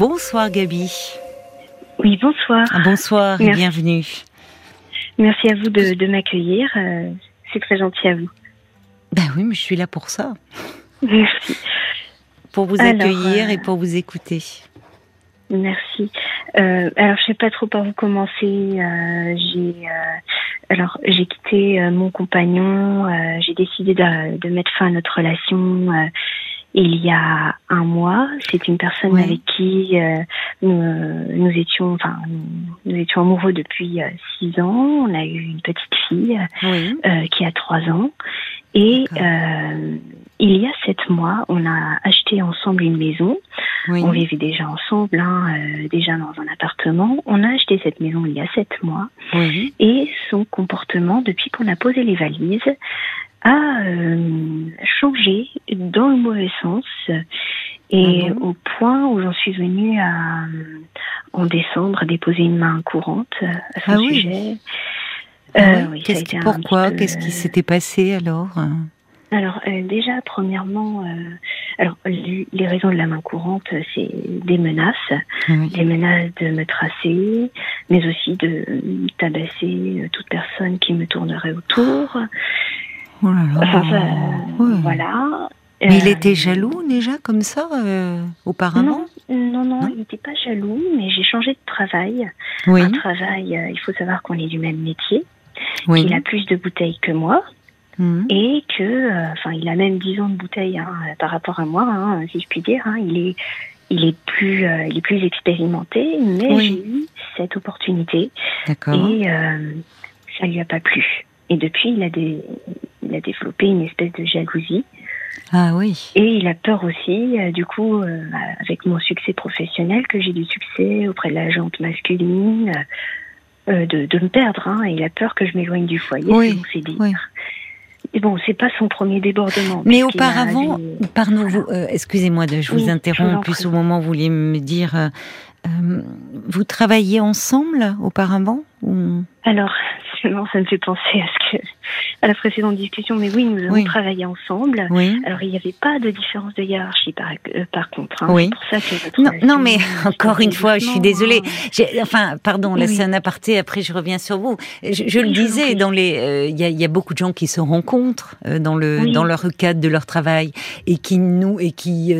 Bonsoir Gabi. Oui, bonsoir. Bonsoir et bienvenue. Merci à vous de, m'accueillir. Euh, c'est très gentil à vous. Ben oui, mais je suis là pour ça. Merci. Pour vous accueillir euh, et pour vous écouter. Merci. Euh, alors, je sais pas trop par où commencer. j'ai alors j'ai quitté mon compagnon. j'ai décidé de, de, mettre fin à notre relation il y a un mois. C'est une personne avec qui euh, nous, étions, enfin, nous, étions amoureux depuis euh, six ans. On a eu une petite fille euh, qui a trois ans. Et il y a sept mois, on a acheté ensemble une maison. On vivait déjà ensemble, hein, déjà dans un appartement. On a acheté cette maison il y a sept mois. Et son comportement, depuis qu'on a posé les valises, a euh, changé dans le mauvais sens et ah au point où j'en suis venue à en décembre déposer une main courante à son ah sujet. Ah euh, oui. pourquoi Qu'est-ce qui s'était passé alors alors euh, déjà, premièrement, alors les, raisons de la main courante, c'est des menaces, des menaces de me tracer, mais aussi de tabasser toute personne qui me tournerait autour. Oh là là. Voilà. Mais il euh, était jaloux déjà comme ça euh, auparavant? Non, non, il n'était pas jaloux, mais j'ai changé de travail. Oui. Un travail, euh, il faut savoir qu'on est du même métier. Oui. Il a plus de bouteilles que moi. Mmh. Et que, enfin, il a même 10 ans de bouteilles hein, par rapport à moi, hein, si je puis dire. Hein. il est, il est plus, il est plus expérimenté, mais j'ai eu cette opportunité. Et ça lui a pas plu. Et depuis, il a, des, il a développé une espèce de jalousie. Ah oui. Et il a peur aussi, euh, du coup, euh, avec mon succès professionnel, que j'ai du succès auprès de la jante masculine, euh, de, de, me perdre. Hein, et il a peur que je m'éloigne du foyer, oui. c'est dit. Oui. Et bon, c'est pas son premier débordement. Mais auparavant, pardon, vous, excusez-moi de, je vous interromps, plus au moment où vous vouliez me dire, vous travailliez ensemble auparavant ou... Alors, non, ça me fait penser à ce que à la précédente discussion, mais oui, nous avons travaillé ensemble. Alors, il n'y avait pas de différence de hiérarchie, par, euh, par contre. Hein. Oui. Pour ça que non, non, mais encore une fois, je suis désolée. Enfin, pardon, là, c'est un aparté. Après, je reviens sur vous. Je, le disais, dans les, euh, il y, a, y, a, beaucoup de gens qui se rencontrent euh, dans le dans leur cadre de leur travail et qui nous et qui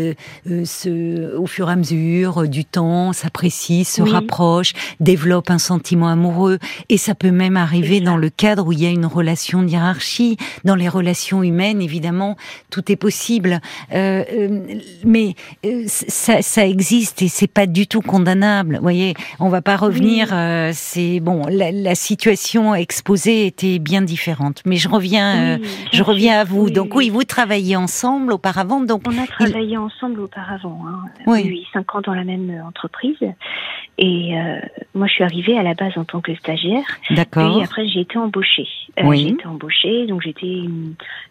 se, au fur et à mesure du temps, s'apprécient, se rapprochent, développent un sentiment amoureux, et ça peut même arriver dans le cadre où il y a une relation hiérarchique dans les relations humaines, évidemment, tout est possible. Euh, euh, mais euh, ça, existe et c'est pas du tout condamnable. Vous voyez, on va pas revenir. c'est bon, la, situation exposée était bien différente. Mais je reviens, je reviens à vous. Donc oui, vous travaillez ensemble auparavant. Donc on a travaillé ensemble auparavant. Hein. Oui. cinq ans dans la même entreprise. Et moi, je suis arrivée à la base en tant que stagiaire. D'accord. Et après, j'ai été embauchée. oui. J'ai été embauchée donc j'étais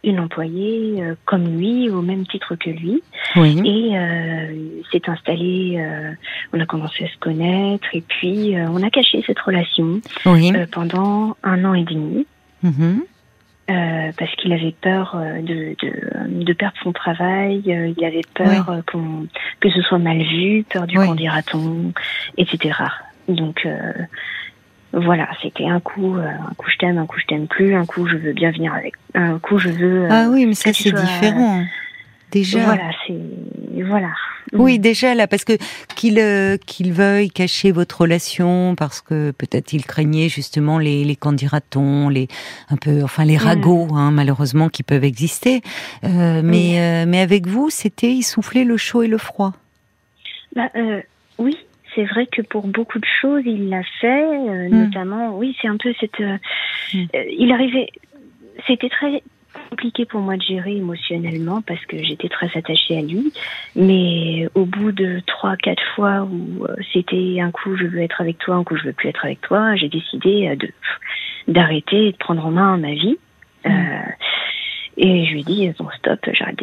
une, employée euh, comme lui, au même titre que lui. Et euh, s'est installé, euh, on a commencé à se connaître, et puis euh, on a caché cette relation pendant un an et demi. Mm-hmm. parce qu'il avait peur de, de, perdre son travail, il avait peur que ce soit mal vu, peur du oui. on etc. Donc voilà, c'était un coup, euh, un coup je t'aime, un coup je t'aime plus, un coup je veux bien venir avec, un coup je veux. Euh, ah oui, mais ça c'est différent. Déjà. Voilà, c'est voilà. Oui, déjà là, parce que qu'il euh, qu'il veuille cacher votre relation, parce que peut-être il craignait justement les les candidatons, les un peu, enfin les mm. ragots, hein, malheureusement qui peuvent exister. mais mais avec vous, c'était il soufflait le chaud et le froid. Bah, oui, c'est vrai que pour beaucoup de choses, il l'a fait, euh, hmm. notamment, oui, c'est un peu cette. Euh, hmm. euh, il arrivait. C'était très compliqué pour moi de gérer émotionnellement parce que j'étais très attachée à lui. Mais au bout de trois, quatre fois où c'était un coup je veux être avec toi, un coup je veux plus être avec toi, j'ai décidé de d'arrêter et de prendre en main ma vie. Hmm. et je lui ai dit bon stop, j'arrête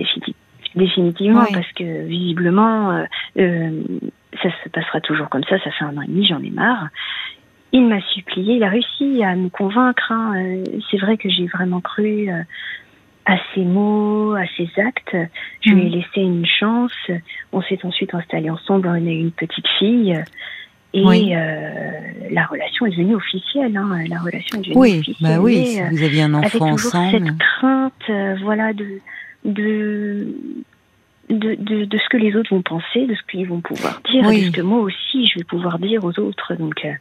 définitivement parce que visiblement ça se passera toujours comme ça, ça fait un an et demi, j'en ai marre. Il m'a supplié, il a réussi à me convaincre. Hein. Euh, c'est vrai que j'ai vraiment cru euh, à ses mots, à ses actes. Je lui ai mm. laissé une chance. On s'est ensuite installés ensemble. On a eu une petite fille. Et euh, la relation est devenue officielle. Hein. La relation est devenue oui, officielle. Bah oui, si vous aviez un enfant avec ensemble. cette crainte, euh, voilà, de, de, de, de, de, ce que les autres vont penser, de ce qu'ils vont pouvoir dire, de ce que moi aussi je vais pouvoir dire aux autres. Donc, euh,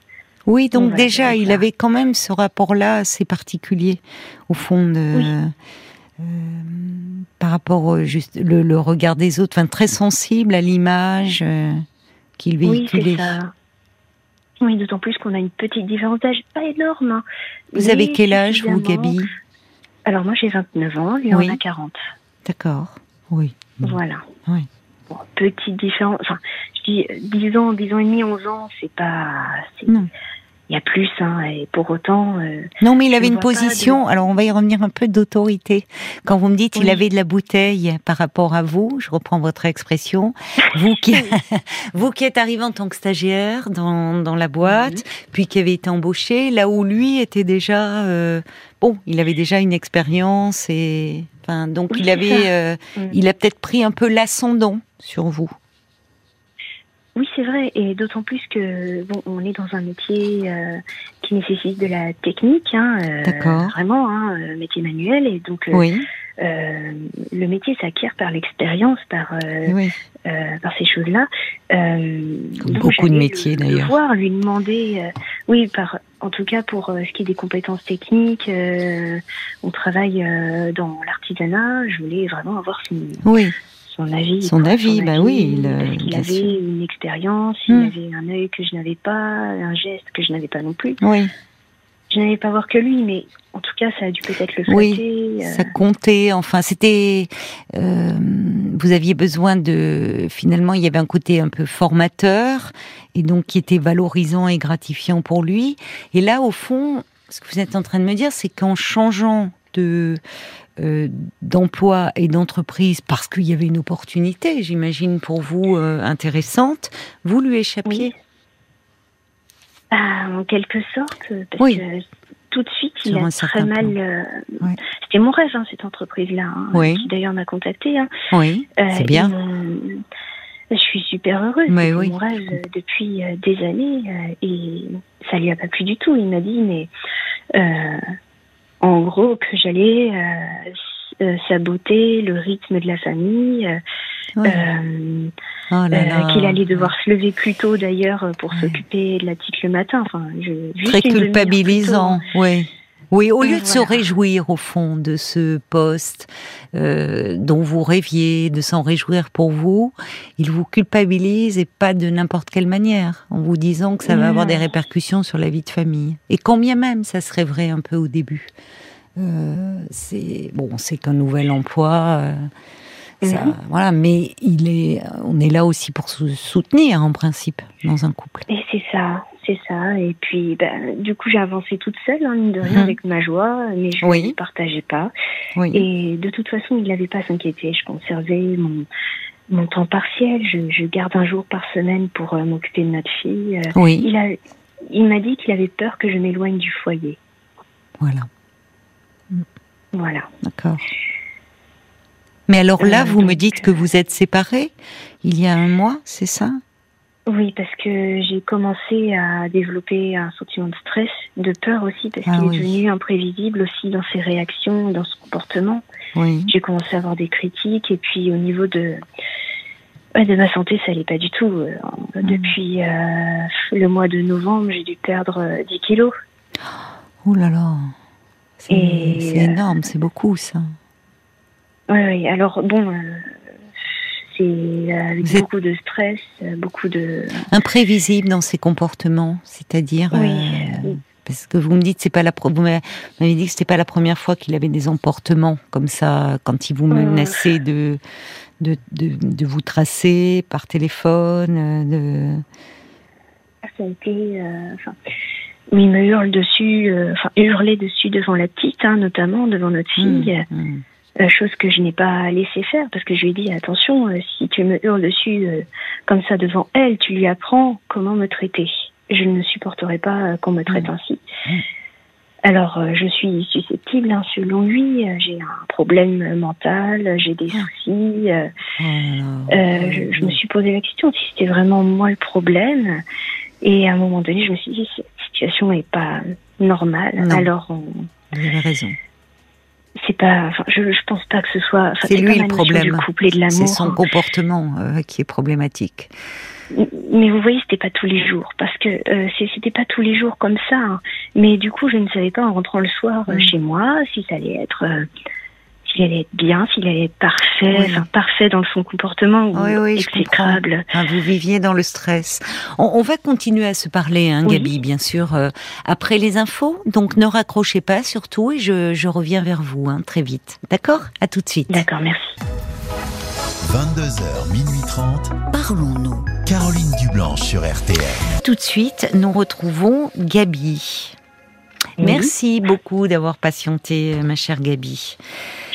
oui, donc déjà, il avait quand même ce rapport-là assez particulier, au fond, de, euh, par rapport au, juste le, le, regard des autres, enfin, très sensible à l'image euh, qu'il véhiculait. Oui, ça. Oui, d'autant plus qu'on a une petite différence d'âge, pas énorme. Hein. Vous avez quel âge, vous, Gabi? Alors, moi, j'ai 29 ans, lui, oui. en a 40. D'accord, oui. Voilà. Oui. Bon, petite différence. Enfin, je dis 10 ans, 10 ans et demi, 11 ans, c'est pas. Non il y a plus, hein, et pour autant. Euh, non, mais il avait une position. Alors, on va y revenir un peu d'autorité. Quand vous me dites qu'il avait de la bouteille par rapport à vous, je reprends votre expression. Vous qui, vous qui êtes arrivé en tant que stagiaire dans, dans la boîte, puis qui avez été embauché, là où lui était déjà euh, bon, il avait déjà une expérience et enfin donc il avait, euh, il a peut-être pris un peu l'ascendant sur vous. Oui, c'est vrai, et d'autant plus que bon, on est dans un métier euh, qui nécessite de la technique, hein, euh, vraiment, hein, métier manuel, et donc oui. Le métier s'acquiert par l'expérience, par oui. par ces choses-là. beaucoup de métiers d'ailleurs. Pouvoir lui demander, oui, par en tout cas pour ce qui est des compétences techniques, on travaille dans l'artisanat. Je voulais vraiment avoir son oui son avis. Son avis, bah oui. Il, il avait une expérience, il hmm. avait un œil que je n'avais pas, un geste que je n'avais pas non plus. Oui. Je n'avais pas voir que lui, mais en tout cas, ça a dû peut-être le flatter. Oui, euh. ça comptait. Enfin, c'était. Euh, vous aviez besoin de. Finalement, il y avait un côté un peu formateur, et donc qui était valorisant et gratifiant pour lui. Et là, au fond, ce que vous êtes en train de me dire, c'est qu'en changeant de euh, d'emploi et d'entreprise parce qu'il y avait une opportunité, j'imagine, pour vous euh, intéressante, vous lui échappiez ah, En quelque sorte, parce oui. que tout de suite, il a très mal. Euh, c'était mon rêve, hein, cette entreprise-là, hein, oui. qui d'ailleurs m'a contacté. Hein. Oui, c'est bien. je suis super heureuse. C'est mon rêve depuis des années et ça lui a pas plu du tout. Il m'a dit, mais en gros que j'allais euh, euh, saboter le rythme de la famille, euh, oh qu'il allait devoir se lever plus tôt d'ailleurs pour s'occuper de la petite le matin. Enfin, je, très culpabilisant, oui. Oui, au lieu de se réjouir au fond de ce poste euh, dont vous rêviez, de s'en réjouir pour vous, il vous culpabilise et pas de n'importe quelle manière, en vous disant que ça va avoir des répercussions sur la vie de famille. Et combien même ça serait vrai un peu au début. Euh, c'est bon, c'est qu'un nouvel emploi. Euh, ça, mhm. Voilà, mais il est, on est là aussi pour se soutenir en principe dans un couple. Et c'est ça, c'est ça. Et puis, ben, du coup, j'ai avancé toute seule, hein, de rien, mhm. avec ma joie, mais je ne partageais pas. Et de toute façon, il n'avait pas à s'inquiéter. Je conservais mon, mon temps partiel. Je, je, garde un jour par semaine pour euh, m'occuper de notre fille. Euh, oui. Il a, il m'a dit qu'il avait peur que je m'éloigne du foyer. Voilà. Voilà. D'accord. Mais alors là, euh, vous me dites que vous êtes séparés il y a un mois, c'est ça? Oui, parce que j'ai commencé à développer un sentiment de stress, de peur aussi, parce ah qu'il est devenu imprévisible aussi dans ses réactions, dans son comportement. Oui. J'ai commencé à avoir des critiques, et puis au niveau de, de ma santé, ça n'allait pas du tout. Euh, mm. Depuis euh, le mois de novembre, j'ai dû perdre 10 kilos. Oh là là, c'est énorme, c'est beaucoup ça. Oui, oui. Alors bon, c'est euh, avec beaucoup de stress, euh, beaucoup de imprévisible dans ses comportements, c'est-à-dire oui. euh, parce que vous me dites c'est pas la vous m'avez dit que c'était pas la première fois qu'il avait des emportements comme ça quand il vous menaçait de, de, de, de vous tracer par téléphone de ça a été enfin il me hurle dessus enfin hurler dessus devant la petite hein, notamment devant notre mmh, fille mmh. Euh, chose que je n'ai pas laissé faire parce que je lui ai dit attention, euh, si tu me hurles dessus euh, comme ça devant elle, tu lui apprends comment me traiter. Je ne supporterai pas qu'on me traite mmh. ainsi. alors, euh, je suis susceptible, hein, selon lui. Euh, j'ai un problème mental, j'ai des ah. soucis. Euh, oh je, me suis posé la question si c'était vraiment moi le problème. Et à un moment donné, je me suis dit, situation n'est pas normale. Alors, on... vous avez raison. C'est pas, enfin, je, je pense pas que ce soit. c'est lui le problème. C'est son comportement qui est problématique. Mais vous voyez, c'était pas tous les jours, parce que euh, c'était pas tous les jours comme ça. Hein. Mais du coup, je ne savais pas en rentrant le soir euh, mm. chez moi si ça allait être, euh, s'il allait être bien, s'il allait être parfait, enfin parfait dans son comportement ou oui, exécrable. Ah, vous viviez dans le stress. On, va continuer à se parler, hein, Gabi, bien sûr, euh, après les infos. Donc ne raccrochez pas surtout, et je, je reviens vers vous hein, très vite. D'accord? À tout de suite. D'accord, merci. 22h, minuit 30. Parlons-nous. Caroline Dublanche sur RTL. Tout de suite, nous retrouvons Gabi. Merci beaucoup d'avoir patienté, ma chère Gabi.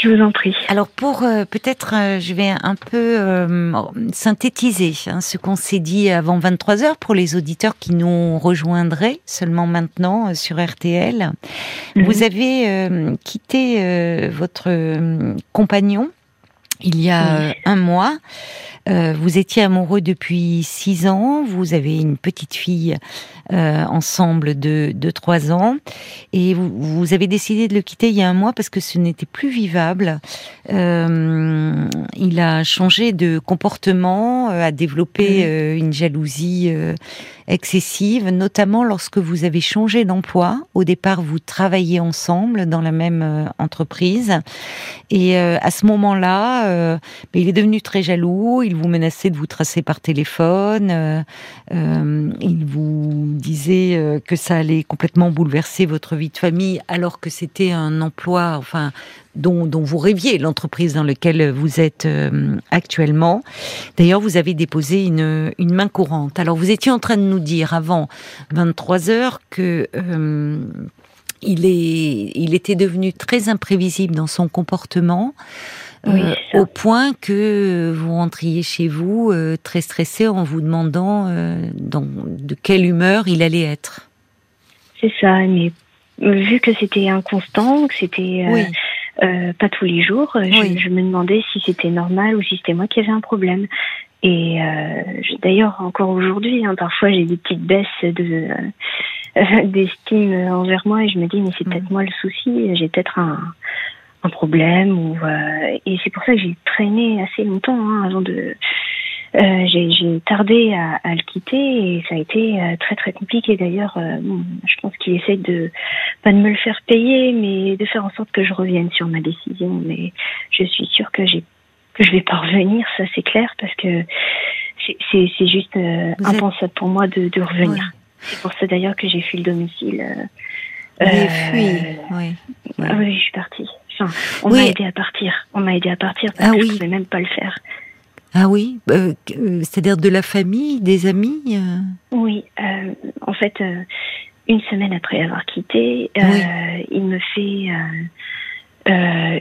Je vous en prie. Alors pour euh, peut-être, euh, je vais un peu euh, synthétiser hein, ce qu'on s'est dit avant 23 heures pour les auditeurs qui nous rejoindraient seulement maintenant sur RTL. Mhm. Vous avez quitté votre compagnon il y a un mois. Euh, vous étiez amoureux depuis six ans, vous avez une petite fille euh, ensemble de, de trois ans, et vous, vous, avez décidé de le quitter il y a un mois parce que ce n'était plus vivable. Euh, il a changé de comportement, a développé une jalousie excessive, notamment lorsque vous avez changé d'emploi. Au départ, vous travailliez ensemble dans la même euh, entreprise. Et euh, à ce moment-là, euh, il est devenu très jaloux. Il vous menaçait de vous tracer par téléphone. il vous disait que ça allait complètement bouleverser votre vie de famille, alors que c'était un emploi, enfin, dont, vous rêviez, l'entreprise dans laquelle vous êtes euh, actuellement. D'ailleurs, vous avez déposé une, main courante. Alors, vous étiez en train de nous dire avant 23 heures que euh, il, est, il était devenu très imprévisible dans son comportement. Euh, au point que vous rentriez chez vous très stressé en vous demandant dans, de quelle humeur il allait être. C'est ça, mais vu que c'était inconstant, que c'était euh, pas tous les jours. Euh, je, me demandais si c'était normal ou si c'était moi qui avais un problème. Et euh, d'ailleurs, encore aujourd'hui, hein, parfois j'ai des petites baisses de d'estime envers moi et je me dis mais c'est mm. peut-être moi le souci. J'ai peut-être un, un problème ou et c'est pour ça que j'ai traîné assez longtemps hein, avant de euh, j'ai tardé à, à, le quitter et ça a été euh, très très compliqué. D'ailleurs, euh, je pense qu'il essaie de pas de me le faire payer, mais de faire en sorte que je revienne sur ma décision. Mais je suis sûre que j'ai que je vais pas revenir, ça c'est clair, parce que c'est juste impensable pour moi de, de revenir. C'est pour ça d'ailleurs que j'ai fui le domicile. Euh, fui, oui. Ah oui, je suis partie. Enfin, on m'a aidé à partir. On m'a aidé à partir parce ah, que oui. je pouvais même pas le faire. Ah oui, euh, euh, c'est-à-dire de la famille, des amis euh Oui, en fait, une semaine après avoir quitté, il me fait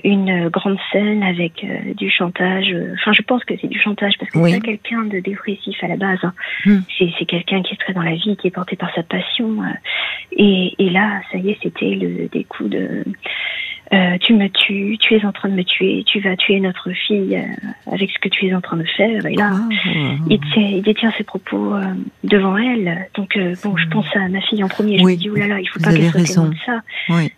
une grande scène avec du chantage. Enfin, je pense que c'est du chantage parce que c'est pas quelqu'un de dépressif à la base. Hein. Hmm. C'est quelqu'un qui est très dans la vie, qui est porté par sa passion. Et, et, là, ça y est, c'était le des coups de euh, tu me tues, tu es en train de me tuer, tu vas tuer notre fille euh, avec ce que tu es en train de faire. Et là, ah. il, détient ses propos euh, devant elle. Donc, bon, je pense à ma fille en premier. Je me dis, oulala, il faut pas qu'elle soit témoin de ça.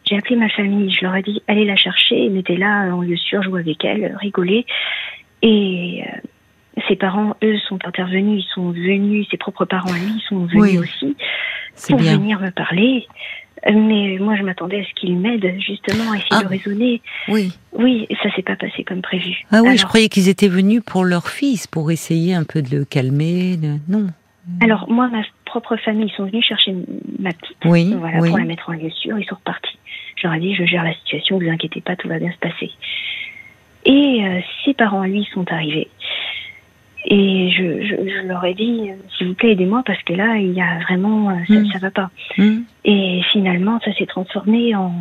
J'ai appelé ma famille, je leur ai dit, allez la chercher, mettez là en lieu sûr, jouer avec elle, rigoler. Et ses parents, eux, sont intervenus, ils sont venus, ses propres parents, lui, sont venus aussi pour venir me parler. Mais moi, je m'attendais à ce qu'il m'aide justement à essayer de ah. raisonner. Oui. Oui, ça s'est pas passé comme prévu. Ah oui, je croyais qu'ils étaient venus pour leur fils, pour essayer un peu de le calmer. Non. Alors moi, ma propre famille, ils sont venus chercher ma petite. Oui. Voilà, pour la mettre en lieu sûr. Ils sont repartis. Je leur ai dit, je gère la situation, vous inquiétez pas, tout va bien se passer. Et euh, ses parents, lui, sont arrivés. Et je, je, je, leur ai dit, s'il vous plaît, aidez-moi parce que là, il y a vraiment, euh, ça, ne mm. va pas. Mm. Et finalement, ça s'est transformé en,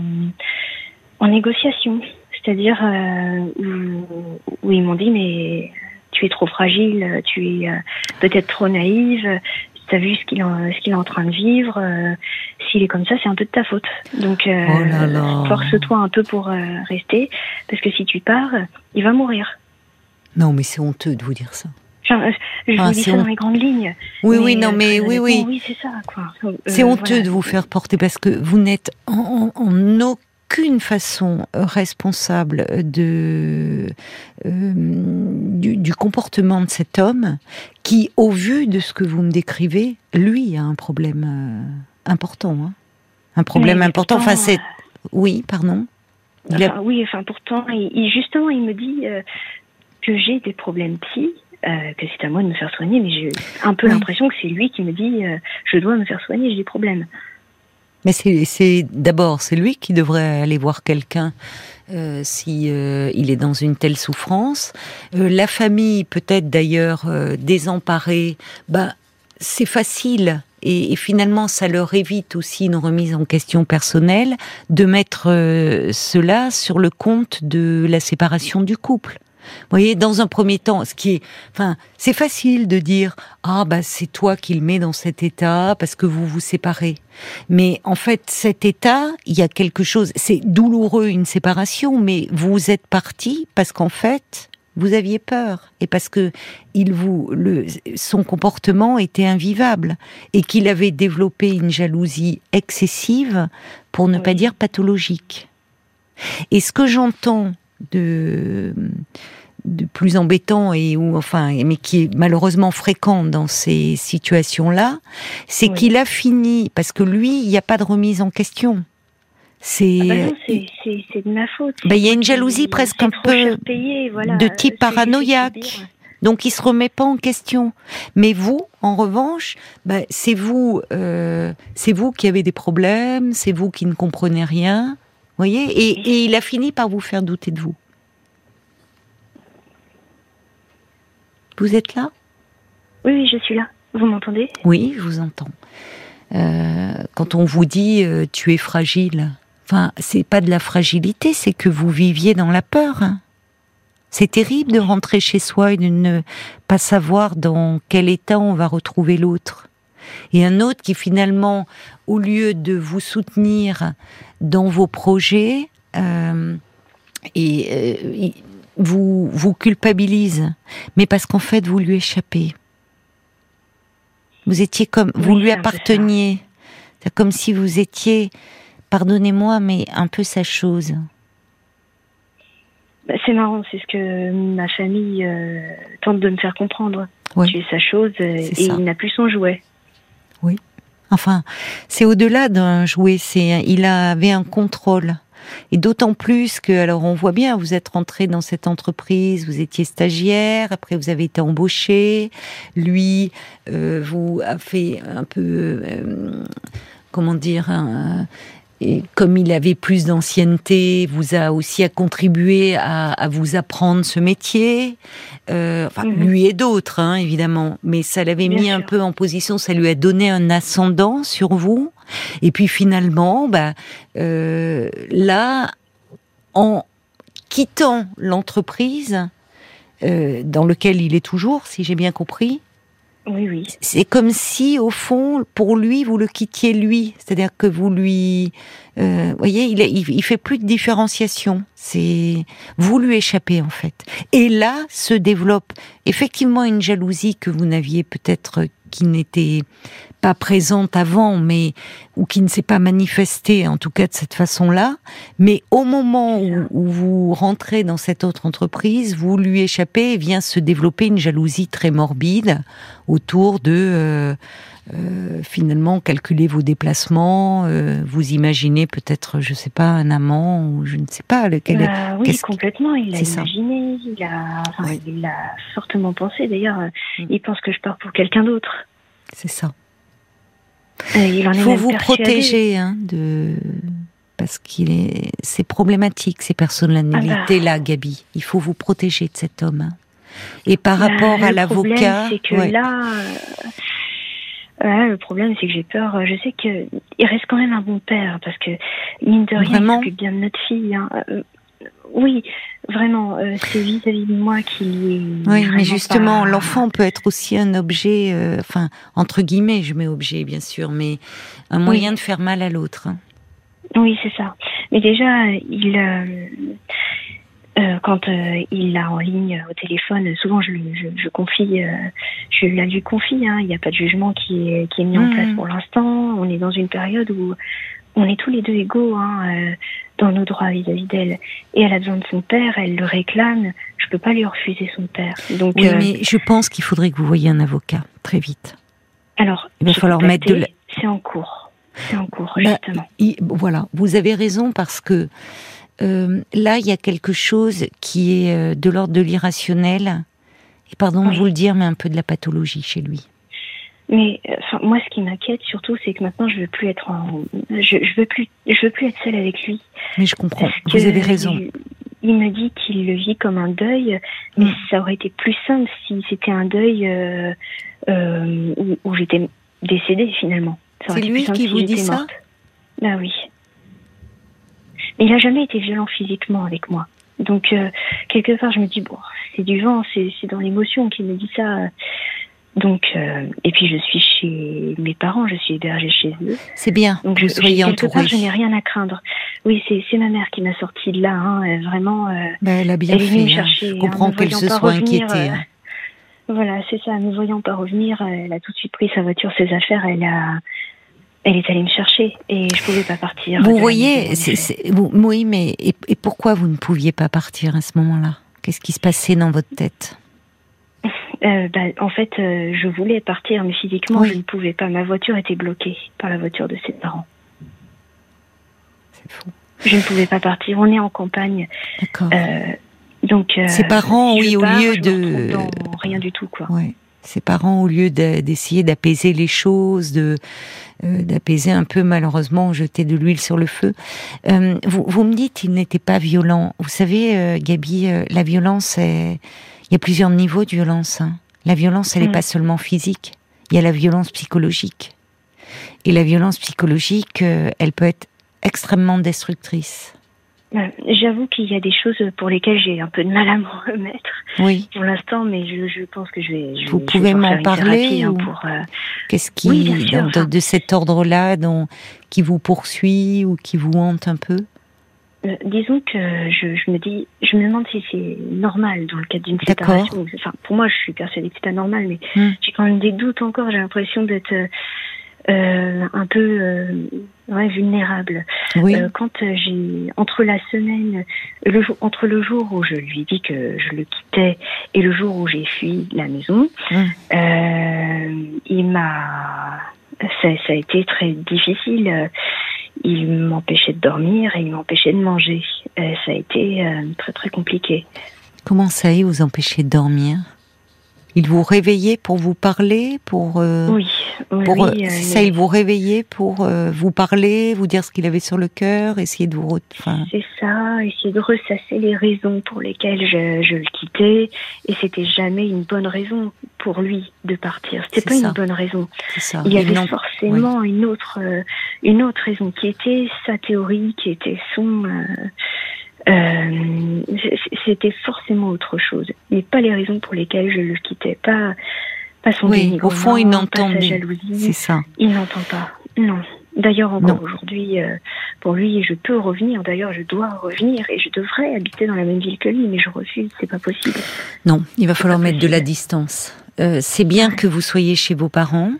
en négociation. C'est-à-dire euh, où, où, ils m'ont dit, mais tu es trop fragile, tu es euh, peut-être trop naïve, tu as vu ce qu'il ce qu'il est en train de vivre. s'il est comme ça, c'est un peu de ta faute. Donc, oh force-toi un peu pour rester, parce que si tu pars, il va mourir. Non, mais c'est honteux de vous dire ça. Enfin, je vous dis ça dans les grandes lignes. Oui, oui, non, mais oui, oui. Oui, c'est ça, quoi. c'est honteux de vous faire porter parce que vous n'êtes en, en, aucune façon responsable de, euh, du, comportement de cet homme qui, au vu de ce que vous me décrivez, lui a un problème euh, important. Hein. Un problème important. enfin, c'est. Oui, pardon. Oui, enfin, pourtant, il, justement, il me dit euh, que j'ai des problèmes psy. Que c'est à moi de me faire soigner, mais j'ai un peu l'impression que c'est lui qui me dit je dois me faire soigner, j'ai des problèmes. Mais c'est d'abord c'est lui qui devrait aller voir quelqu'un euh, si euh, il est dans une telle souffrance. Euh, la famille peut-être d'ailleurs euh, désemparée. Bah c'est facile et, finalement ça leur évite aussi une remise en question personnelle de mettre cela sur le compte de la séparation du couple. Vous voyez, dans un premier temps, ce qui est, enfin, c'est facile de dire ah bah c'est toi qui le mets dans cet état parce que vous vous séparez. Mais en fait, cet état, il y a quelque chose. C'est douloureux une séparation, mais vous êtes parti parce qu'en fait, vous aviez peur et parce que il vous le, son comportement était invivable et qu'il avait développé une jalousie excessive pour ne pas dire pathologique. Et ce que j'entends de de plus embêtant et ou enfin mais qui est malheureusement fréquent dans ces situations-là, c'est qu'il a fini parce que lui, il n'y a pas de remise en question. C'est ah bah c'est de ma faute. Bah, il y a une jalousie presque un peu de type paranoïaque. Donc il se remet pas en question. Mais vous, en revanche, bah, c'est vous, euh, c'est vous qui avez des problèmes, c'est vous qui ne comprenez rien, voyez. Et, et il a fini par vous faire douter de vous. Vous êtes là? Oui, oui, je suis là. Vous m'entendez? Oui, je vous entends. Euh, quand on vous dit euh, tu es fragile, enfin, c'est pas de la fragilité, c'est que vous viviez dans la peur. Hein. C'est terrible de rentrer chez soi et de ne pas savoir dans quel état on va retrouver l'autre. Et un autre qui finalement, au lieu de vous soutenir dans vos projets, euh, et vous vous culpabilise, mais parce qu'en fait vous lui échappez. Vous étiez comme vous lui apparteniez. C'est comme si vous étiez, pardonnez-moi, mais un peu sa chose. Bah, c'est marrant, c'est ce que ma famille euh, tente de me faire comprendre. Tu es sa chose euh, et il n'a plus son jouet. Enfin, c'est au-delà d'un jouet. C'est il avait un contrôle. Et d'autant plus que, alors on voit bien, vous êtes rentré dans cette entreprise, vous étiez stagiaire, après vous avez été embauché, lui euh, vous a fait un peu, euh, comment dire, et comme il avait plus d'ancienneté, vous a aussi à contribuer à, vous apprendre ce métier. Euh, enfin, mhm. lui et d'autres, hein, évidemment. Mais ça l'avait mis un peu en position, ça lui a donné un ascendant sur vous. Et puis finalement, bah, euh, là, en quittant l'entreprise euh, dans lequel il est toujours, si j'ai bien compris, oui, oui. C'est comme si, au fond, pour lui, vous le quittiez lui. C'est-à-dire que vous lui, euh, voyez, il, il, fait plus de différenciation. C'est vous lui échappez en fait. Et là se développe effectivement une jalousie que vous n'aviez peut-être qui n'était pas présente avant, mais ou qui ne s'est pas manifestée, en tout cas de cette façon-là. Mais au moment où, vous rentrez dans cette autre entreprise, vous lui échappez et vient se développer une jalousie très morbide autour de euh, euh, finalement calculer vos déplacements. Euh, vous imaginez peut-être, je sais pas, un amant ou je ne sais pas lequel. Bah, oui, complètement. Il l'a imaginé. Il a, il a fortement pensé. D'ailleurs, mm. il pense que je pars pour quelqu'un d'autre. C'est ça. Il faut vous protéger hein, de parce qu'il est c'est problématique ces personnalités là, ah bah. Gabi. Il faut vous protéger de cet homme. Hein. Et par bah, rapport à l'avocat, c'est que là, euh, le problème c'est que j'ai peur. Je sais que il reste quand même un bon père parce que mine de rien, il s'occupe bien de notre fille. Hein. Euh, oui, vraiment, euh, c'est vis-à-vis de moi qui est. Oui, mais justement, l'enfant peut être aussi un objet, euh, enfin, entre guillemets, je mets objet, bien sûr, mais un moyen de faire mal à l'autre. Hein. Oui, c'est ça. Mais déjà, il. Euh, quand il l'a en ligne au téléphone, souvent je, je, je confie, je la lui confie. Hein, il n'y a pas de jugement qui est, qui est mis en mmh. place pour l'instant. On est dans une période où on est tous les deux égaux hein, euh, dans nos droits vis-à-vis d'elle. Et elle a besoin de son père, elle le réclame. Je peux pas lui refuser son père. Donc, oui, euh, mais je pense qu'il faudrait que vous voyiez un avocat très vite. Alors, il va falloir mettre de. C'est en cours. C'est en cours, bah, justement. voilà, vous avez raison parce que euh, là, il y a quelque chose qui est de l'ordre de l'irrationnel. Et pardon de vous le dire, mais un peu de la pathologie chez lui. Mais enfin, moi, ce qui m'inquiète surtout, c'est que maintenant, je veux plus être en, je, je, veux plus, je veux plus être seule avec lui. Mais je comprends. Vous avez raison. Il, me dit qu'il le vit comme un deuil, mais mm. ça aurait été plus simple si c'était un deuil euh, euh, où, où j'étais décédée finalement. C'est lui qui vous dit ça? Ben oui. Mais il a jamais été violent physiquement avec moi. Donc euh, quelque part, je me dis bon, c'est du vent, c'est dans l'émotion qu'il me dit ça. Donc, euh, et puis je suis chez mes parents, je suis hébergée chez eux. C'est bien. Donc je, soyez entourée. je n'ai rien à craindre. Oui, c'est ma mère qui m'a sortie de là, hein, vraiment. Euh, ben, elle a bien elle est venue fait. Hein. Chercher, je hein, comprends qu'elle se soit inquiétée. Euh, voilà, c'est ça. Ne voyant pas revenir, elle a tout de suite pris sa voiture, ses affaires. Elle a, elle est allée me chercher et je pouvais pas partir. Vous voyez, c'est, oui, mais et, et pourquoi vous ne pouviez pas partir à ce moment-là? Qu'est-ce qui se passait dans votre tête? Euh, bah, en fait, euh, je voulais partir, mais physiquement, je ne pouvais pas. Ma voiture était bloquée par la voiture de ses parents. C'est fou. Je ne pouvais pas partir. On est en campagne. D'accord. Euh, donc. ses parents, oui, au lieu de. rien du tout, quoi. Ses parents, au lieu d'essayer d'apaiser les choses, de d'apaiser un peu, malheureusement, jeter de l'huile sur le feu. vous, vous me dites, il n'était pas violent. Vous savez, Gabi, la violence est il y a plusieurs niveaux de violence. Hein. La violence, elle n'est mm. pas seulement physique. Il y a la violence psychologique. Et la violence psychologique, euh, elle peut être extrêmement destructrice. Euh, j'avoue qu'il y a des choses pour lesquelles j'ai un peu de mal à me remettre oui. pour l'instant, mais je, pense que je vais. Vous pouvez m'en parler hein, pour, euh, Qu'est-ce qui, de, cet ordre-là, qui vous poursuit ou qui vous hante un peu? Euh, disons que je, je, me dis, je me demande si c'est normal dans le cadre d'une séparation. Enfin, pour moi, je suis persuadée que c'est pas normal, mais hmm. j'ai quand même des doutes encore. J'ai l'impression d'être euh, un peu euh, ouais, vulnérable. Oui. Euh, quand j'ai entre la semaine, le jour, entre le jour où je lui dis que je le quittais et le jour où j'ai fui la maison, hmm. il m'a, ça, ça, a été très difficile il m'empêchait de dormir et il m'empêchait de manger. Ça a été très très compliqué. Comment ça y vous empêcher de dormir? Il vous réveillait pour vous parler, pour euh, oui, pour ça, il vous réveillait pour vous parler, vous dire ce qu'il avait sur le cœur, essayer de vous. Enfin... C'est ça, essayer de ressasser les raisons pour lesquelles je, je le quittais, et c'était jamais une bonne raison pour lui de partir. C'était pas une bonne raison. Ça. Il y avait forcément une autre une autre raison qui était sa théorie, qui était son. Euh, euh, c'était forcément autre chose, mais pas les raisons pour lesquelles je le quittais, pas, pas son oui, Au fond, il n'entend pas C'est ça. Il n'entend pas. Non. D'ailleurs, encore aujourd'hui, euh, pour lui, je peux revenir. D'ailleurs, je dois revenir et je devrais habiter dans la même ville que lui, mais je refuse. C'est pas possible. Non, il va falloir mettre de la distance. c'est bien que vous soyez chez vos parents.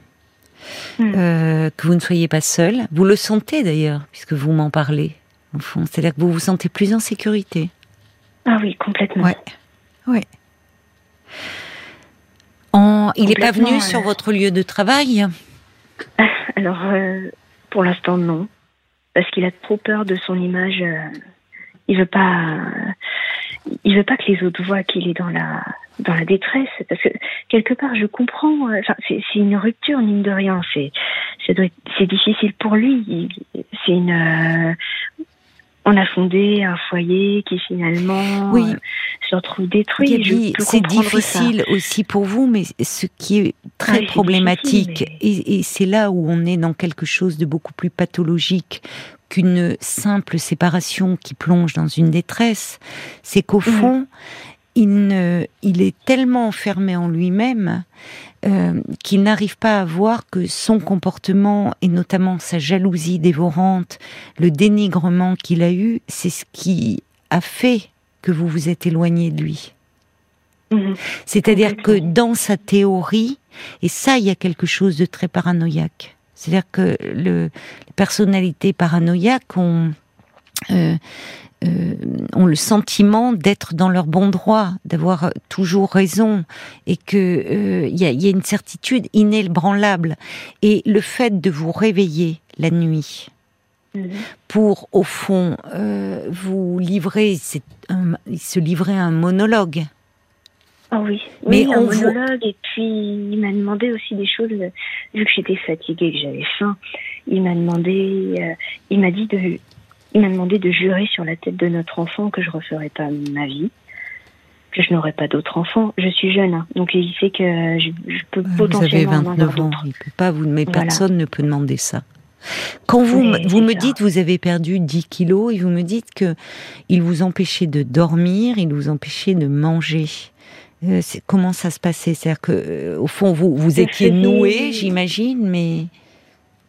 Hmm. Euh, que vous ne soyez pas seul. Vous le sentez d'ailleurs, puisque vous m'en parlez, au fond. C'est-à-dire que vous vous sentez plus en sécurité. Ah oui, complètement. Ouais. ouais. En... Il n'est pas venu sur votre lieu de travail? Alors, euh, pour l'instant, non. Parce qu'il a trop peur de son image. Euh, il veut pas. il veut pas que les autres voient qu'il est dans la dans la détresse parce que quelque part je comprends euh, enfin c'est une rupture mine de rien c'est c'est difficile pour lui c'est une euh, on a fondé un foyer qui finalement oui. Euh, se retrouve détruit. C'est difficile aussi pour vous, mais ce qui est très problématique, et, et c'est là où on est dans quelque chose de beaucoup plus pathologique qu'une simple séparation qui plonge dans une détresse. C'est qu'au mhm. fond, il, il est tellement enfermé en lui-même euh, qu'il n'arrive pas à voir que son comportement et notamment sa jalousie dévorante, le dénigrement qu'il a eu, c'est ce qui a fait que vous vous êtes éloigné de lui. Mhm. C'est-à-dire que dans sa théorie, et ça, il y a quelque chose de très paranoïaque. C'est-à-dire que le, les personnalités paranoïaques ont, euh, euh, ont le sentiment d'être dans leur bon droit, d'avoir toujours raison, et que euh, il y, a, y, a, une certitude inébranlable. Et le fait de vous réveiller la nuit, mhm. pour au fond euh, vous livrer, se livrer un monologue ah oui, mais oui, un monologue. Et puis, il m'a demandé aussi des choses, vu que j'étais fatiguée, que j'avais faim. Il m'a demandé, euh, il m'a dit de, il m'a demandé de jurer sur la tête de notre enfant que je referais pas ma vie, que je n'aurais pas d'autres enfants. Je suis jeune, hein, donc il sait que je, je peux potentiellement vous avez 29 ans, il peut pas vous, mais personne ne peut demander ça. Quand vous, vous me dites vous avez perdu 10 kilos et vous me dites que il vous empêchait de dormir, il vous empêchait de manger. Euh, comment ça se passait? C'est-à-dire que, euh, au fond, vous, vous étiez noué, j'imagine, mais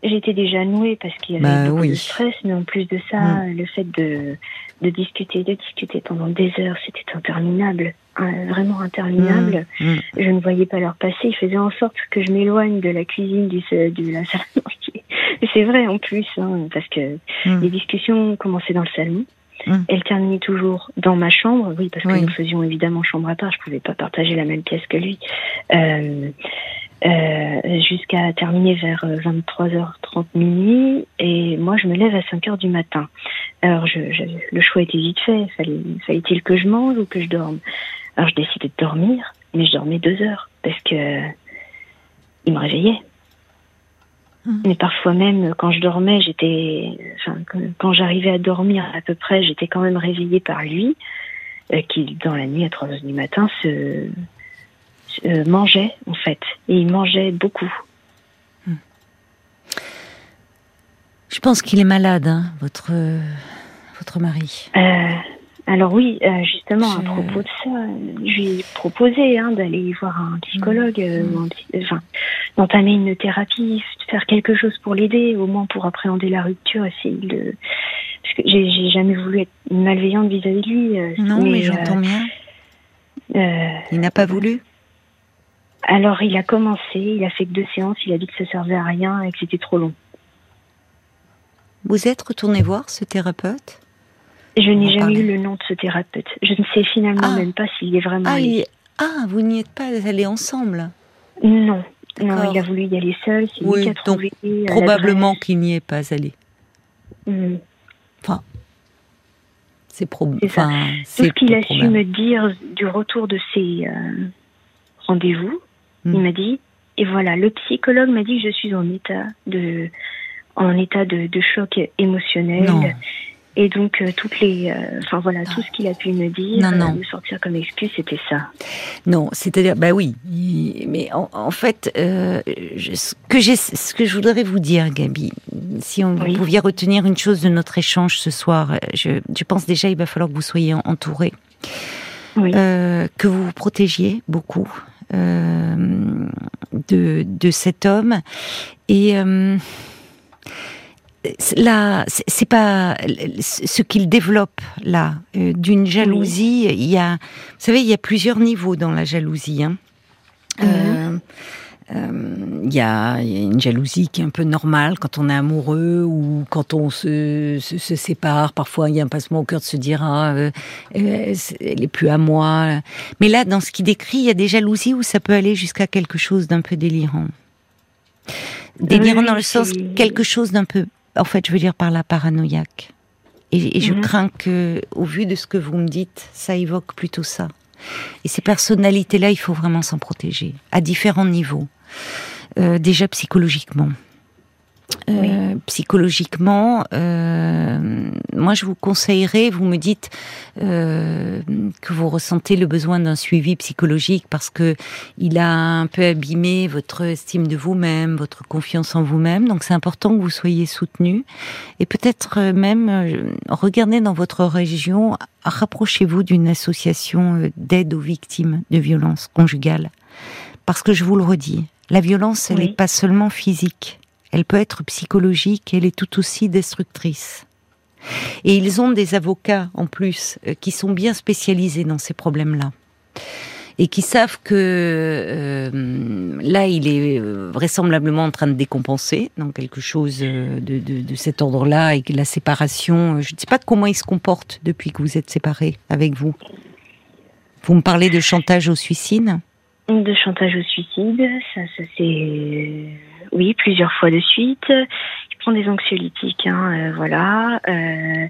j'étais déjà nouée parce qu'il y avait bah beaucoup de stress, mais en plus de ça, mm. le fait de, de discuter, de discuter pendant des heures, c'était interminable, hein, vraiment interminable. Mm. Mm. Je ne voyais pas leur passer. Ils faisaient en sorte que je m'éloigne de la cuisine, du, de la salle à manger. C'est vrai en plus, hein, parce que les discussions commençaient dans le salon. Elle terminait toujours dans ma chambre, oui, parce que nous faisions évidemment chambre à part, je pouvais pas partager la même pièce que lui, euh, euh, jusqu'à terminer vers 23h30 euh, minuit, et moi je me lève à 5h du matin. Alors je, le choix était vite fait, fallait, fallait-il que je mange ou que je dorme? Alors je décidais de dormir, mais je dormais deux heures, parce que il me réveillait. Hum. Mais parfois même, quand je dormais, j'étais, enfin, quand j'arrivais à dormir à peu près, j'étais quand même réveillée par lui, euh, qui dans la nuit à 3 heures du matin se, mangeait en fait, et il mangeait beaucoup. Hum. Je pense qu'il est malade, hein, votre votre mari. Euh, alors oui, euh, justement, à propos de ça, je lui ai proposé hein, d'aller voir un psychologue, euh, mmh. enfin, d'entamer une thérapie, faire quelque chose pour l'aider, au moins pour appréhender la rupture, essayer de... Parce que j'ai jamais voulu être malveillante vis-à-vis de lui. Euh, non, mais, j'entends bien. il n'a pas voulu? Alors, il a commencé, il a fait que deux séances, il a dit que ça servait à rien et que c'était trop long. Vous êtes retourné voir ce thérapeute? Je n'ai jamais eu le nom de ce thérapeute. Je ne sais finalement ah. même pas s'il est vraiment. Ah, ah vous n'y êtes pas allés ensemble? Non. Non, il a voulu y aller seul. Oui, lui. Donc, probablement qu'il n'y est pas allé. Hmm. Enfin, c'est probable. Enfin, Tout ce qu'il a su me dire du retour de ses euh, rendez-vous, il hmm. m'a dit et voilà, le psychologue m'a dit que je suis en état de en état de, de choc émotionnel. Non. Et donc, euh, toutes les, euh, enfin voilà, tout ce qu'il a pu me dire, non, non. Euh, sortir comme excuse, c'était ça. Non, c'est-à-dire, bah oui, mais en, fait, je, ce que j'ai, ce que je voudrais vous dire, Gabi, si on vous pouviez retenir une chose de notre échange ce soir, je, je pense déjà, il va falloir que vous soyez entouré, oui. que vous vous protégiez beaucoup de de cet homme et là, c'est pas ce qu'il développe là euh, d'une jalousie. Il y a, vous savez, il y a plusieurs niveaux dans la jalousie. Hein. Euh, euh, il y a une jalousie qui est un peu normale quand on est amoureux ou quand on se, se, sépare. Parfois, il y a un passement au cœur de se dire ah, elle est plus à moi. Mais là, dans ce qu'il décrit, il y a des jalousies où ça peut aller jusqu'à quelque chose d'un peu délirant. Délirant dans le sens quelque chose d'un peu en fait, je veux dire par la paranoïaque. Et, je mhm. crains que, au vu de ce que vous me dites, ça évoque plutôt ça. Et ces personnalités-là, il faut vraiment s'en protéger, à différents niveaux. Euh, déjà psychologiquement. euh, psychologiquement, euh, moi je vous conseillerais, vous me dites euh, que vous ressentez le besoin d'un suivi psychologique parce que il a un peu abîmé votre estime de vous-même, votre confiance en vous-même. Donc c'est important que vous soyez soutenu et peut-être même regardez dans votre région, rapprochez-vous d'une association d'aide aux victimes de violences conjugales parce que je vous le redis, la violence, elle n'est pas seulement physique, elle peut être psychologique, elle est tout aussi destructrice. Et ils ont des avocats en plus euh, qui sont bien spécialisés dans ces problèmes-là et qui savent que euh, là, il est euh, vraisemblablement en train de décompenser dans quelque chose de, de cet ordre-là et que la séparation, je ne sais pas comment il se comporte depuis que vous êtes séparés avec vous. Vous me parlez de chantage au suicide? De chantage au suicide, ça, c'est oui plusieurs fois de suite. Il prend des anxiolytiques, hein, euh, voilà. Euh,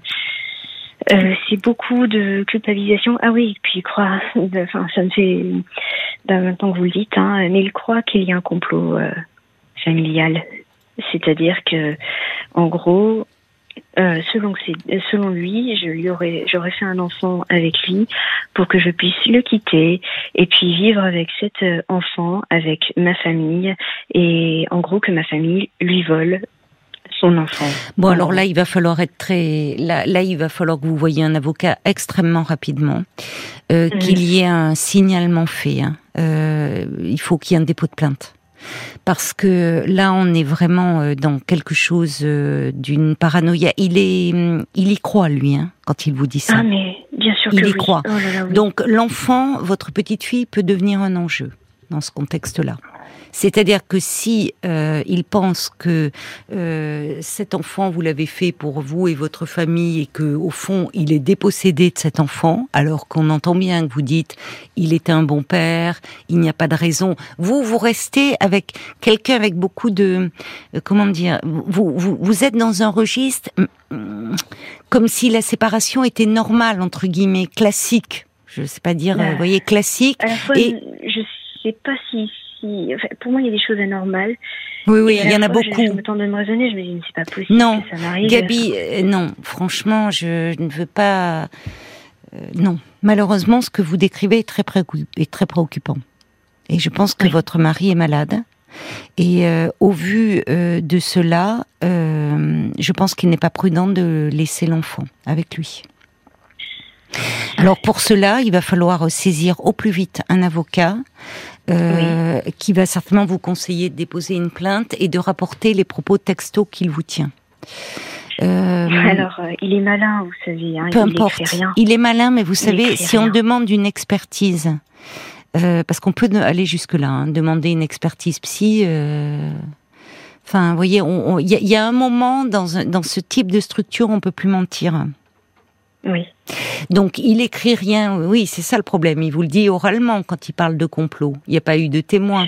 euh, c'est beaucoup de culpabilisation. Ah oui, puis il croit, enfin ça me fait maintenant que vous le dites, hein, mais il croit qu'il y a un complot familial. C'est-à-dire que, en gros, euh, selon, selon lui, je lui aurais, j'aurais fait un enfant avec lui pour que je puisse le quitter et puis vivre avec cet euh, enfant, avec ma famille et en gros que ma famille lui vole son enfant. Bon, alors là, il va falloir être très. Là, là, il va falloir que vous voyez un avocat extrêmement rapidement, euh, mm. qu'il y ait un signalement fait. Hein. Euh, il faut qu'il y ait un dépôt de plainte parce que là on est vraiment euh, dans quelque chose euh, d'une paranoïa. Il est, mm, il y croit lui hein, quand il vous dit ça. Ah mais bien sûr il y croit. Oh Donc l'enfant, votre petite fille peut devenir un enjeu dans ce contexte-là. C'est-à-dire que si euh, il pense que euh, cet enfant vous l'avez fait pour vous et votre famille et que au fond il est dépossédé de cet enfant, alors qu'on entend bien que vous dites il est un bon père, il n'y a pas de raison. Vous vous restez avec quelqu'un avec beaucoup de euh, comment dire, vous, vous vous êtes dans un registre mm, comme si la séparation était normale entre guillemets classique. Je ne sais pas dire, vous voyez, classique. et je sais pas si pour moi, il y a des choses anormales. Oui, oui, il y en a beaucoup. Je, je, me tente de me raisonner, je me dis, c'est pas possible non, que ça m'arrive. Gabi, euh, non, franchement, je ne veux pas. Euh, non, malheureusement, ce que vous décrivez est très, est très préoccupant. Et je pense que votre mari est malade. Et euh, au vu de cela, je pense qu'il n'est pas prudent de laisser l'enfant avec lui. Alors pour cela, il va falloir saisir au plus vite un avocat euh, qui va certainement vous conseiller de déposer une plainte et de rapporter les propos textos qu'il vous tient. Euh, Alors, euh, il est malin, vous savez. Hein, peu il importe. Rien. Il est malin, mais vous savez, si on demande une expertise, parce qu'on peut aller jusque-là, hein, demander une expertise psy. Enfin, vous voyez, il y, y, a un moment dans, dans ce type de structure, on peut plus mentir. Oui. Donc il écrit rien. Oui, c'est ça le problème. Il vous le dit oralement quand il parle de complot. Il n'y a pas eu de témoin.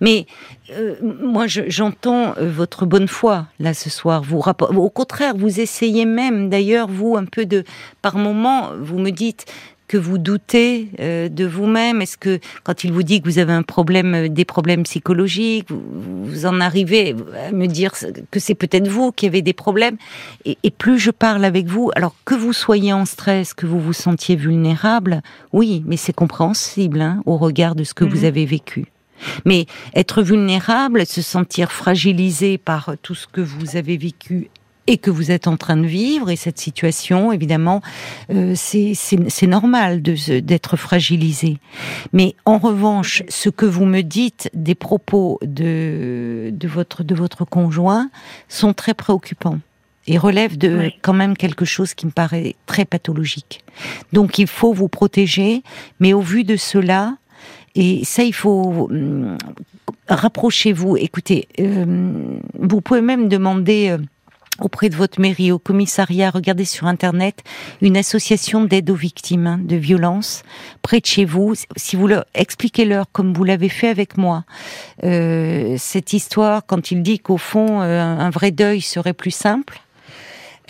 Mais euh, moi, j'entends euh, votre bonne foi là ce soir. Vous au contraire, vous essayez même, d'ailleurs, vous un peu de, par moment, vous me dites, que vous doutez euh, de vous-même? Est-ce que quand il vous dit que vous avez un problème, euh, des problèmes psychologiques, vous, en arrivez à me dire que c'est peut-être vous qui avez des problèmes? Et, plus je parle avec vous, alors que vous soyez en stress, que vous vous sentiez vulnérable, oui, mais c'est compréhensible hein, au regard de ce que vous mhm. avez vécu. Mais être vulnérable, se sentir fragilisé par tout ce que vous avez vécu et que vous êtes en train de vivre, et cette situation, évidemment, euh, c'est normal d'être fragilisé. Mais en revanche, ce que vous me dites des propos de, de, votre, de votre conjoint sont très préoccupants et relèvent de quand même quelque chose qui me paraît très pathologique. Donc il faut vous protéger, mais au vu de cela, et ça il faut hum, rapprochez-vous. Écoutez, euh, vous pouvez même demander euh, auprès de votre mairie, au commissariat, regardez sur Internet une association d'aide aux victimes de violences près de chez vous. Si vous leur expliquez-leur, comme vous l'avez fait avec moi, euh, cette histoire, quand il dit qu'au fond, euh, un vrai deuil serait plus simple.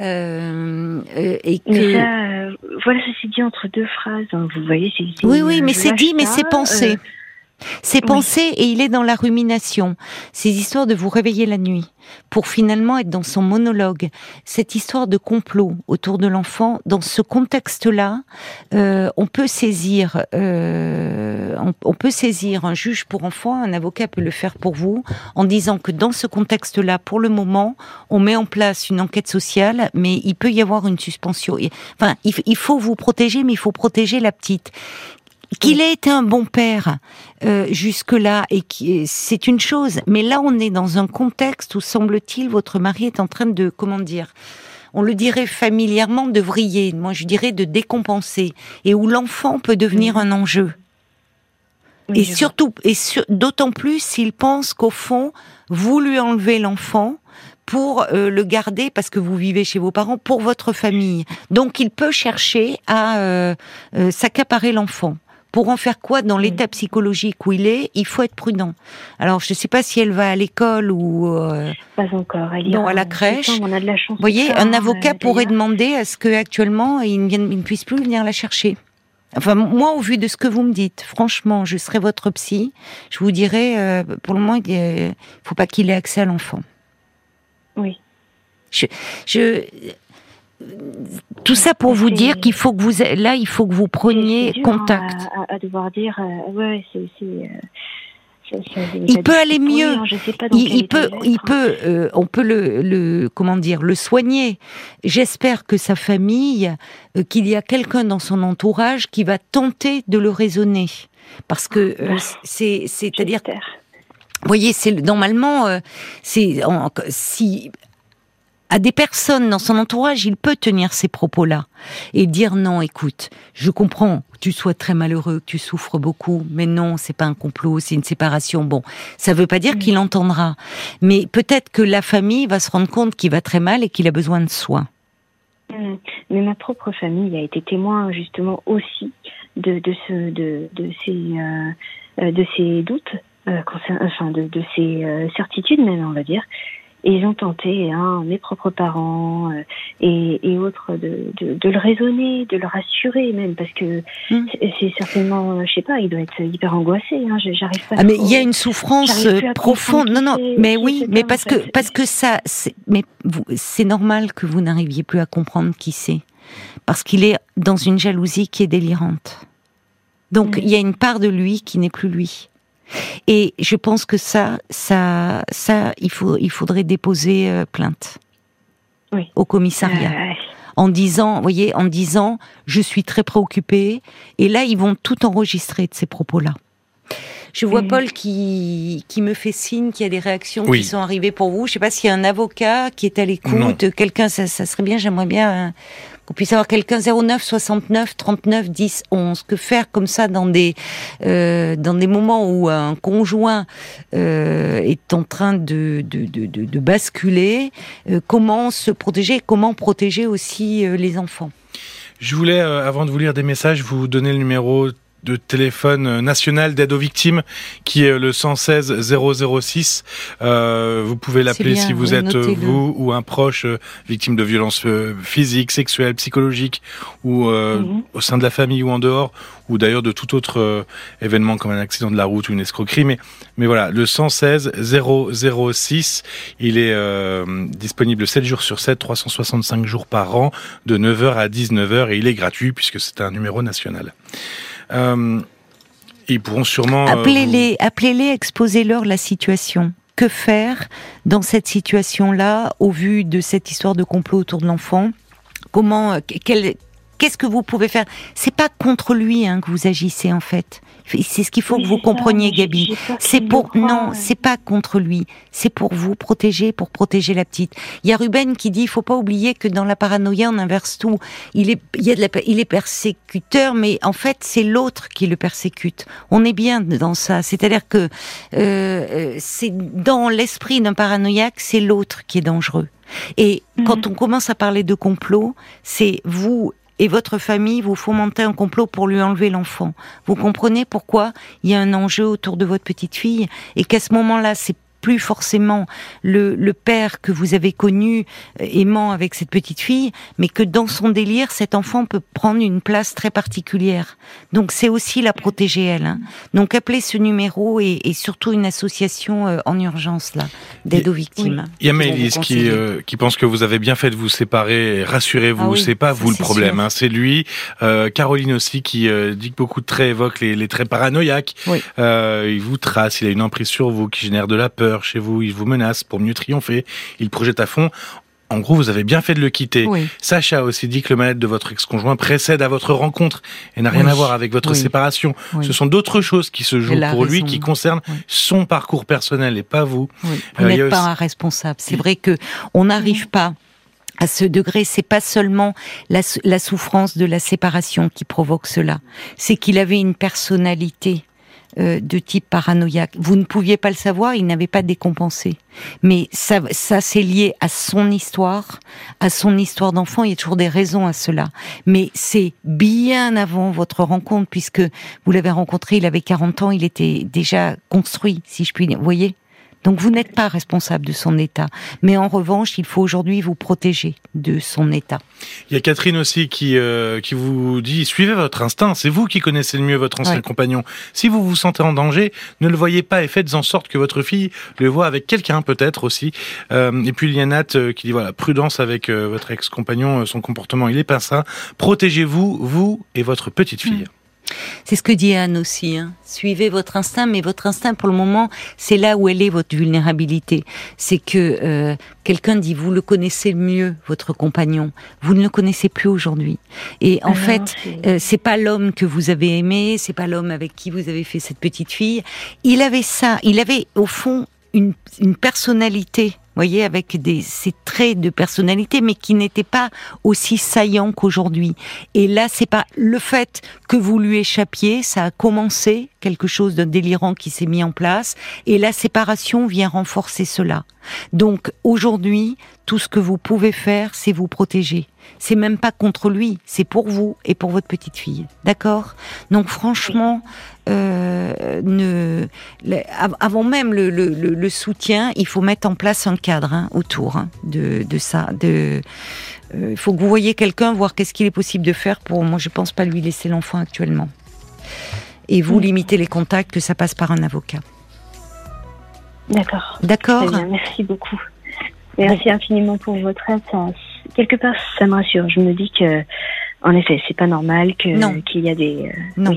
Euh, et que... ça, voilà, ça s'est dit entre deux phrases. Hein, vous voyez, Oui, oui, mais c'est dit, mais c'est pensé. Ces pensées, et il est dans la rumination, ces histoires de vous réveiller la nuit, pour finalement être dans son monologue, cette histoire de complot autour de l'enfant, dans ce contexte-là, euh, on peut saisir, euh, on, peut saisir un juge pour enfant, un avocat peut le faire pour vous, en disant que dans ce contexte-là, pour le moment, on met en place une enquête sociale, mais il peut y avoir une suspension. Enfin, il faut vous protéger, mais il faut protéger la petite qu'il ait été un bon père euh, jusque-là, et qui c'est une chose, mais là on est dans un contexte où semble-t-il votre mari est en train de, comment dire, on le dirait familièrement de vriller, moi je dirais de décompenser, et où l'enfant peut devenir un enjeu. et surtout, et d'autant plus s'il pense qu'au fond, vous lui enlevez l'enfant pour euh, le garder parce que vous vivez chez vos parents pour votre famille. Donc il peut chercher à euh, s'accaparer l'enfant. Pour en faire quoi dans l'état psychologique où il est Il faut être prudent. Alors, je ne sais pas si elle va à l'école ou euh, pas encore. Elle non, à la crèche. on a de la chance. Vous voyez, un avocat euh, pourrait demander à ce que actuellement il ne, puisse plus venir la chercher. Enfin, moi, au vu de ce que vous me dites, franchement, je serais votre psy. Je vous dirais, euh, pour le moment, il ne faut pas qu'il ait accès à l'enfant. Oui. Je, je, tout ça pour vous dire qu'il faut que vous là il faut que vous preniez contact. À, devoir dire euh, ouais c'est euh, il peut aller mieux. il, peut, il peut, euh, on peut le, le, comment dire, le soigner. J'espère que sa famille, qu'il y a quelqu'un dans son entourage qui va tenter de le raisonner, parce que c'est, c'est-à-dire, vous voyez, c'est normalement, c'est si à des personnes dans son entourage, il peut tenir ces propos-là et dire non, écoute, je comprends que tu sois très malheureux, que tu souffres beaucoup, mais non, c'est pas un complot, c'est une séparation. Bon, ça veut pas dire qu'il entendra, mais peut-être que la famille va se rendre compte qu'il va très mal et qu'il a besoin de soins. Mmh. Mais ma propre famille a été témoin justement aussi de, de, ce, de, de ces, euh, euh, de ces doutes, euh, enfin de, de ces certitudes même, on va dire, et ils ont tenté, hein, mes propres parents euh, et, et, autres, de, de, de, le raisonner, de le rassurer même, parce que hmm. c'est certainement, euh, je sais pas, il doit être hyper angoissé. Hein, J'arrive pas. Ah, mais il y a une souffrance profonde. Non, non, mais oui, mais parce que parce que ça, mais c'est normal que vous n'arriviez plus à comprendre qui c'est, parce qu'il est dans une jalousie qui est délirante. Donc il y a une part de lui qui n'est plus lui. Et je pense que ça, ça, ça, il faut, il faudrait déposer euh, plainte au commissariat. Euh, en disant, vous voyez, en disant, je suis très préoccupée. Et là, ils vont tout enregistrer de ces propos-là. Je vois mhm. Paul qui, qui me fait signe qu'il y a des réactions qui sont arrivées pour vous. Je ne sais pas s'il y a un avocat qui est à l'écoute, quelqu'un, ça, ça, serait bien, j'aimerais bien hein, qu'on puisse avoir quelqu'un 09 69 39 10 11. Que faire comme ça dans des euh, moments où un conjoint euh, est en train de de, de, basculer euh, Comment se protéger Comment protéger aussi les enfants? Je voulais, avant de vous lire des messages, vous donner le numéro de téléphone national d'aide aux victimes qui est le 116 006. Euh, vous pouvez l'appeler si vous êtes vous ou un proche euh, victime de violences euh, physiques, sexuelles, psychologiques ou euh, mhm. au sein de la famille ou en dehors ou d'ailleurs de tout autre événement comme un accident de la route ou une escroquerie. Mais, mais voilà, le 116 006, il est disponible 7 jours sur 7, 365 jours par an, de 9h à 19h et il est gratuit puisque c'est un numéro national. Euh, ils pourront sûrement... Euh, appelez-les, appelez-les, exposez-leur la situation. Que faire dans cette situation-là, au vu de cette histoire de complot autour de l'enfant? Comment, euh, qu'est-ce que vous pouvez faire? C'est pas contre lui hein, que vous agissez en fait. C'est ce qu'il faut que vous compreniez, Gabi. C'est pour non, c'est pas contre lui. C'est pour vous protéger, pour protéger la petite. Il y a Ruben qui dit, il faut pas oublier que dans la paranoïa, on inverse tout. Il est, il y a de la, il est persécuteur, mais en fait, c'est l'autre qui le persécute. On est bien dans ça. C'est-à-dire que euh, euh c'est dans l'esprit d'un paranoïaque, c'est l'autre qui est dangereux. Et mhm. quand on commence à parler de complot, c'est vous et votre famille vous fomentez un complot pour lui enlever l'enfant. Vous comprenez pourquoi il y a un enjeu autour de votre petite fille et qu'à ce moment-là, c'est plus forcément le, le père que vous avez connu euh, aimant avec cette petite fille, mais que dans son délire, cet enfant peut prendre une place très particulière. Donc c'est aussi la protéger elle. Hein. Donc appelez ce numéro et, et surtout une association euh, en urgence là d'aide aux victimes. Il y a qui, euh, qui pense que vous avez bien fait de vous séparer. Rassurez-vous, ah c'est pas vous le problème, hein, c'est lui. Euh, Caroline aussi qui dit que beaucoup de traits évoquent les, les traits paranoïaques. il vous trace, il a une emprise sur vous qui génère de la peur chez vous, il vous menace pour mieux triompher, il projette à fond. En gros, vous avez bien fait de le quitter. Sacha a aussi dit que le mal-être de votre ex-conjoint précède à votre rencontre et n'a rien à voir avec votre séparation. Ce sont d'autres choses qui se jouent pour lui, qui concernent son parcours personnel et pas vous. Vous euh, n'êtes pas un responsable. C'est vrai que on n'arrive pas à ce degré, c'est pas seulement la, la, souffrance de la séparation qui provoque cela, c'est qu'il avait une personnalité euh, de type paranoïaque. Vous ne pouviez pas le savoir, il n'avait pas décompensé. Mais ça, ça c'est lié à son histoire, à son histoire d'enfant. Il y a toujours des raisons à cela. Mais c'est bien avant votre rencontre, puisque vous l'avez rencontré, il avait 40 ans, il était déjà construit, si je puis dire. Vous voyez donc vous n'êtes pas responsable de son état. Mais en revanche, il faut aujourd'hui vous protéger de son état. Il y a Catherine aussi qui, euh, qui vous dit, suivez votre instinct, c'est vous qui connaissez le mieux votre ancien compagnon. Si vous vous sentez en danger, ne le voyez pas et faites en sorte que votre fille le voit avec quelqu'un peut-être aussi. Euh, et puis il y a Nat euh, qui dit, voilà, prudence avec votre ex-compagnon, son comportement, il est pas ça. Protégez-vous, vous et votre petite fille. C'est ce que dit Anne aussi. Hein. Suivez votre instinct, mais votre instinct, pour le moment, c'est là où elle est votre vulnérabilité. C'est que euh, quelqu'un dit vous le connaissez mieux, votre compagnon. Vous ne le connaissez plus aujourd'hui. Et en fait, euh, c'est pas l'homme que vous avez aimé, c'est pas l'homme avec qui vous avez fait cette petite fille. Il avait ça. Il avait au fond une, une personnalité voyez, avec des, ces traits de personnalité, mais qui n'étaient pas aussi saillants qu'aujourd'hui. Et là, c'est pas le fait que vous lui échappiez, ça a commencé quelque chose de délirant qui s'est mis en place, et la séparation vient renforcer cela. Donc aujourd'hui, tout ce que vous pouvez faire, c'est vous protéger. C'est même pas contre lui, c'est pour vous et pour votre petite fille. D'accord? Donc franchement, euh, ne, avant même le, le, le, soutien, il faut mettre en place un cadre hein, autour hein, de, de, ça. De, euh, il faut que vous voyez quelqu'un, voir qu'est-ce qu'il est possible de faire pour. Moi, je pense pas lui laisser l'enfant actuellement. Et vous limitez les contacts, que ça passe par un avocat. D'accord. D'accord. Merci beaucoup. Merci infiniment pour votre aide. quelque part, ça me rassure. Je me dis que, en effet, c'est pas normal que qu'il y a des. Euh, non.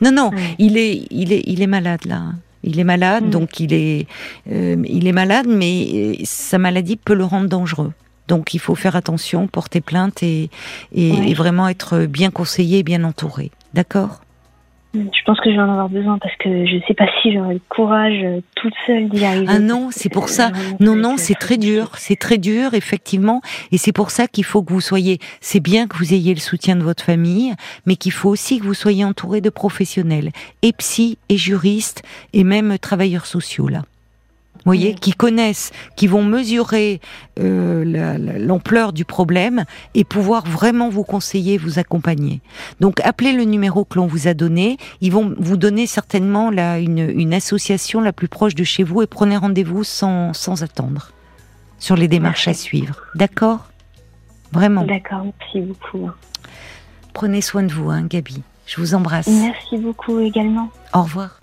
Non, non. Il est, il est, il est malade là. Il est malade, mm. donc il est, euh, il est malade, mais euh, sa maladie peut le rendre dangereux. Donc il faut faire attention, porter plainte et, et vraiment être bien conseillé, bien entouré. D'accord? Je pense que je vais en avoir besoin parce que je ne sais pas si j'aurai le courage euh, toute seule d'y arriver. Ah non, c'est pour ça. Non, non, c'est très dur. C'est très dur, effectivement. Et c'est pour ça qu'il faut que vous soyez. C'est bien que vous ayez le soutien de votre famille, mais qu'il faut aussi que vous soyez entouré de professionnels, et psy, et juristes, et même travailleurs sociaux là voyez, qui connaissent, qui vont mesurer euh, l'ampleur du problème et pouvoir vraiment vous conseiller, vous accompagner. Donc appelez le numéro que l'on vous a donné, ils vont vous donner certainement là, une, association la plus proche de chez vous et prenez rendez-vous sans, sans attendre sur les démarches à suivre. D'accord? Vraiment. D'accord, merci beaucoup. Prenez soin de vous, hein, Gabi. Je vous embrasse. Merci beaucoup également. Au revoir.